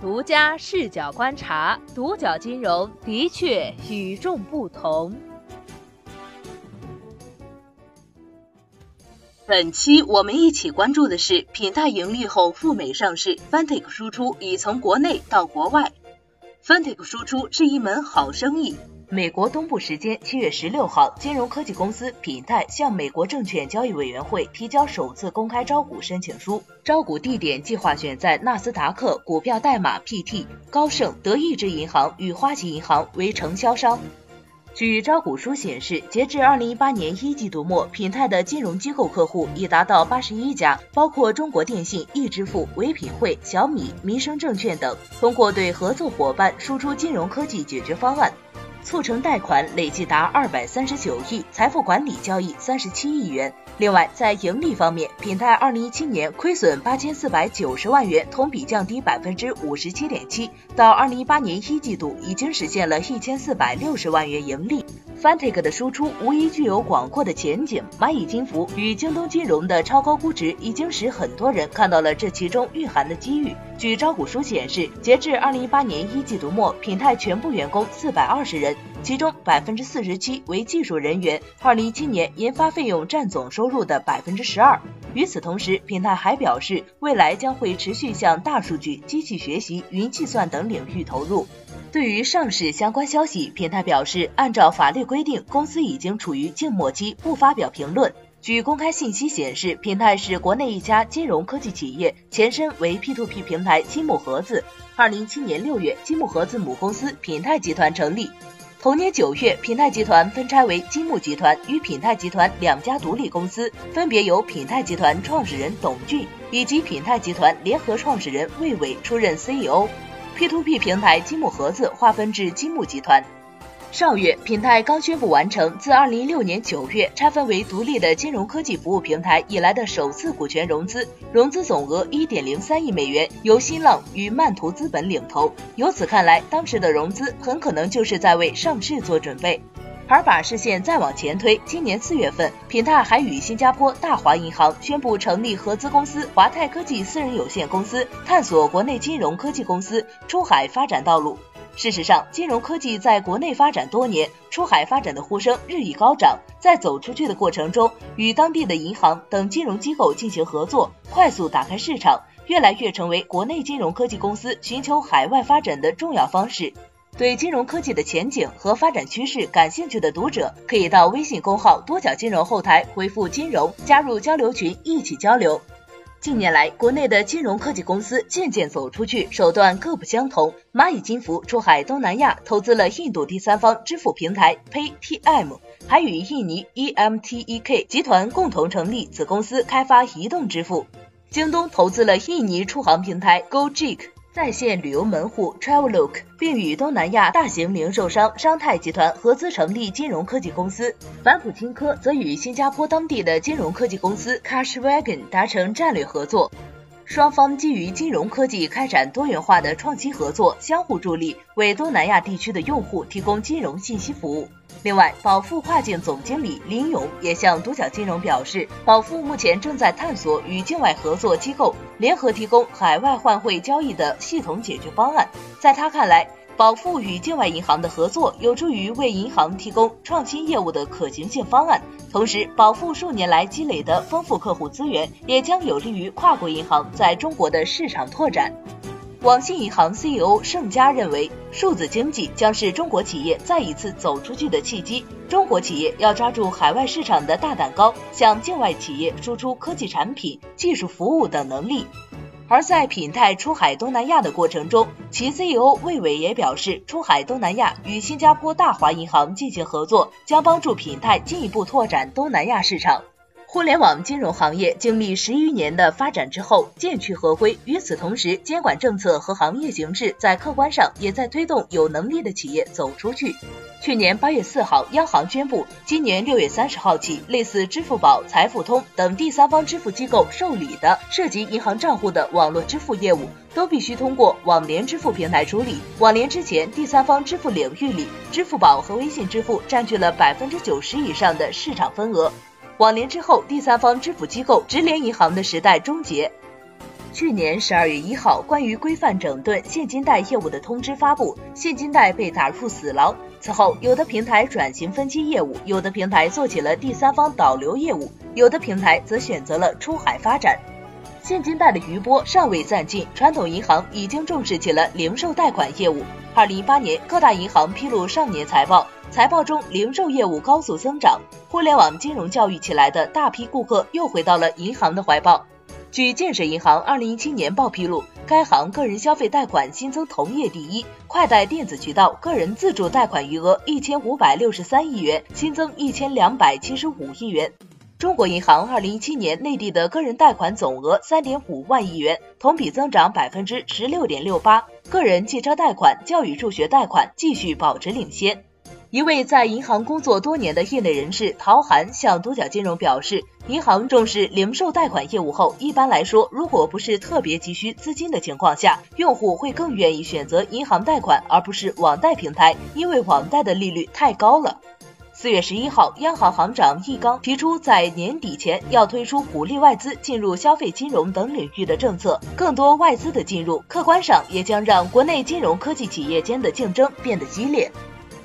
独家视角观察，独角金融的确与众不同。本期我们一起关注的是品泰盈利后赴美上市，Fantic 输出已从国内到国外。，Fantic 输出是一门好生意。美国东部时间七月十六号，金融科技公司品泰向美国证券交易委员会提交首次公开招股申请书，招股地点计划选在纳斯达克，股票代码 PT，高盛、德意志银行与花旗银行为承销商。据招股书显示，截至二零一八年一季度末，品泰的金融机构客户已达到八十一家，包括中国电信、易支付、唯品会、小米、民生证券等。通过对合作伙伴输出金融科技解决方案。促成贷款累计达二百三十九亿，财富管理交易三十七亿元。另外，在盈利方面，品泰二零一七年亏损八千四百九十万元，同比降低百分之五十七点七，到二零一八年一季度已经实现了一千四百六十万元盈利。Fintech 的输出无疑具有广阔的前景。蚂蚁金服与京东金融的超高估值，已经使很多人看到了这其中蕴含的机遇。据招股书显示，截至二零一八年一季度末，品泰全部员工四百二十人，其中百分之四十七为技术人员。二零一七年研发费用占总收入的百分之十二。与此同时，品泰还表示，未来将会持续向大数据、机器学习、云计算等领域投入。对于上市相关消息，品泰表示，按照法律规定，公司已经处于静默期，不发表评论。据公开信息显示，品泰是国内一家金融科技企业，前身为 P2P 平台积木盒子。二零一七年六月，积木盒子母公司品泰集团成立。同年九月，品泰集团分拆为金木集团与品泰集团两家独立公司，分别由品泰集团创始人董俊以及品泰集团联合创始人魏伟出任 CEO。P2P 平台金木盒子划分至金木集团。上月，品泰刚宣布完成自2016年9月拆分为独立的金融科技服务平台以来的首次股权融资，融资总额1.03亿美元，由新浪与曼图资本领投。由此看来，当时的融资很可能就是在为上市做准备。而把视线再往前推，今年四月份，品泰还与新加坡大华银行宣布成立合资公司华泰科技私人有限公司，探索国内金融科技公司出海发展道路。事实上，金融科技在国内发展多年，出海发展的呼声日益高涨。在走出去的过程中，与当地的银行等金融机构进行合作，快速打开市场，越来越成为国内金融科技公司寻求海外发展的重要方式。对金融科技的前景和发展趋势感兴趣的读者，可以到微信公号“多角金融”后台回复“金融”，加入交流群，一起交流。近年来，国内的金融科技公司渐渐走出去，手段各不相同。蚂蚁金服出海东南亚，投资了印度第三方支付平台 Paytm，还与印尼 EMTEK 集团共同成立子公司，开发移动支付。京东投资了印尼出行平台 GoJek。在线旅游门户 Travelook，并与东南亚大型零售商商泰集团合资成立金融科技公司。反普金科则与新加坡当地的金融科技公司 Cashwagon 达成战略合作，双方基于金融科技开展多元化的创新合作，相互助力，为东南亚地区的用户提供金融信息服务。另外，宝富跨境总经理林勇也向独角金融表示，宝富目前正在探索与境外合作机构联合提供海外换汇交易的系统解决方案。在他看来，保富与境外银行的合作有助于为银行提供创新业务的可行性方案，同时，保富数年来积累的丰富客户资源也将有利于跨国银行在中国的市场拓展。网信银行 CEO 盛佳认为，数字经济将是中国企业再一次走出去的契机。中国企业要抓住海外市场的大蛋糕，向境外企业输出科技产品、技术服务等能力。而在品泰出海东南亚的过程中，其 CEO 魏伟也表示，出海东南亚与新加坡大华银行进行合作，将帮助品泰进一步拓展东南亚市场。互联网金融行业经历十余年的发展之后，渐趋合规。与此同时，监管政策和行业形势在客观上也在推动有能力的企业走出去。去年八月四号，央行宣布，今年六月三十号起，类似支付宝、财付通等第三方支付机构受理的涉及银行账户的网络支付业务，都必须通过网联支付平台处理。网联之前，第三方支付领域里，支付宝和微信支付占据了百分之九十以上的市场份额。网联之后，第三方支付机构直连银行的时代终结。去年十二月一号，关于规范整顿现金贷业务的通知发布，现金贷被打入死牢。此后，有的平台转型分期业务，有的平台做起了第三方导流业务，有的平台则选择了出海发展。现金贷的余波尚未散尽，传统银行已经重视起了零售贷款业务。二零一八年，各大银行披露上年财报，财报中零售业务高速增长，互联网金融教育起来的大批顾客又回到了银行的怀抱。据建设银行二零一七年报披露，该行个人消费贷款新增同业第一，快贷电子渠道个人自助贷款余额一千五百六十三亿元，新增一千两百七十五亿元。中国银行二零一七年内地的个人贷款总额三点五万亿元，同比增长百分之十六点六八，个人汽车贷款、教育助学贷款继续保持领先。一位在银行工作多年的业内人士陶涵向多角金融表示，银行重视零售贷款业务后，一般来说，如果不是特别急需资金的情况下，用户会更愿意选择银行贷款而不是网贷平台，因为网贷的利率太高了。四月十一号，央行行长易纲提出，在年底前要推出鼓励外资进入消费金融等领域的政策，更多外资的进入，客观上也将让国内金融科技企业间的竞争变得激烈。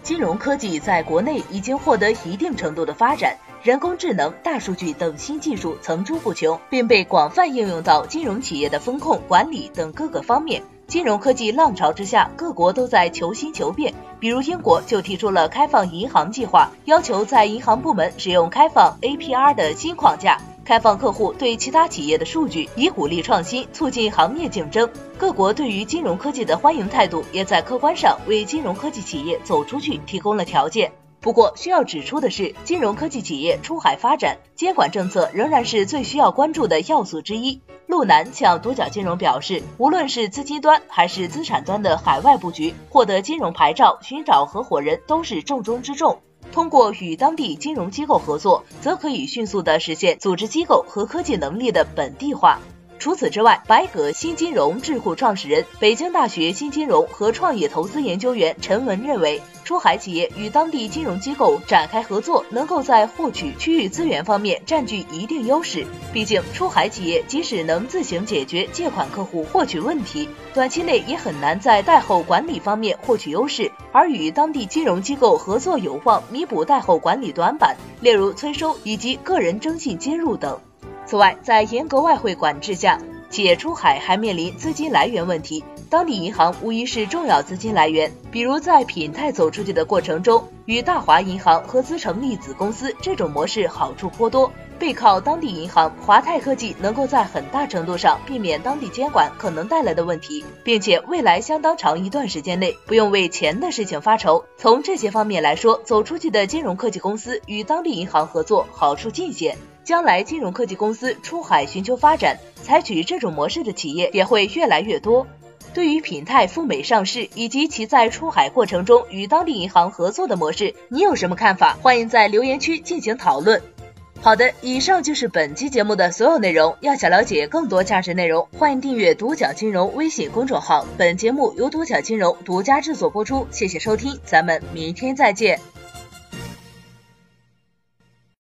金融科技在国内已经获得一定程度的发展，人工智能、大数据等新技术层出不穷，并被广泛应用到金融企业的风控、管理等各个方面。金融科技浪潮之下，各国都在求新求变。比如英国就提出了开放银行计划，要求在银行部门使用开放 APR 的新框架。开放客户对其他企业的数据，以鼓励创新，促进行业竞争。各国对于金融科技的欢迎态度，也在客观上为金融科技企业走出去提供了条件。不过，需要指出的是，金融科技企业出海发展，监管政策仍然是最需要关注的要素之一。陆南向独角金融表示，无论是资金端还是资产端的海外布局，获得金融牌照、寻找合伙人都是重中之重。通过与当地金融机构合作，则可以迅速地实现组织机构和科技能力的本地化。除此之外，白葛新金融智库创始人、北京大学新金融和创业投资研究员陈文认为，出海企业与当地金融机构展开合作，能够在获取区域资源方面占据一定优势。毕竟，出海企业即使能自行解决借款客户获取问题，短期内也很难在贷后管理方面获取优势。而与当地金融机构合作，有望弥补贷后管理短板，例如催收以及个人征信接入等。此外，在严格外汇管制下，企业出海还面临资金来源问题。当地银行无疑是重要资金来源，比如在品泰走出去的过程中，与大华银行合资成立子公司，这种模式好处颇多。背靠当地银行，华泰科技能够在很大程度上避免当地监管可能带来的问题，并且未来相当长一段时间内不用为钱的事情发愁。从这些方面来说，走出去的金融科技公司与当地银行合作，好处尽显。将来金融科技公司出海寻求发展，采取这种模式的企业也会越来越多。对于品泰赴美上市以及其在出海过程中与当地银行合作的模式，你有什么看法？欢迎在留言区进行讨论。好的，以上就是本期节目的所有内容。要想了解更多价值内容，欢迎订阅独角金融微信公众号。本节目由独角金融独家制作播出，谢谢收听，咱们明天再见。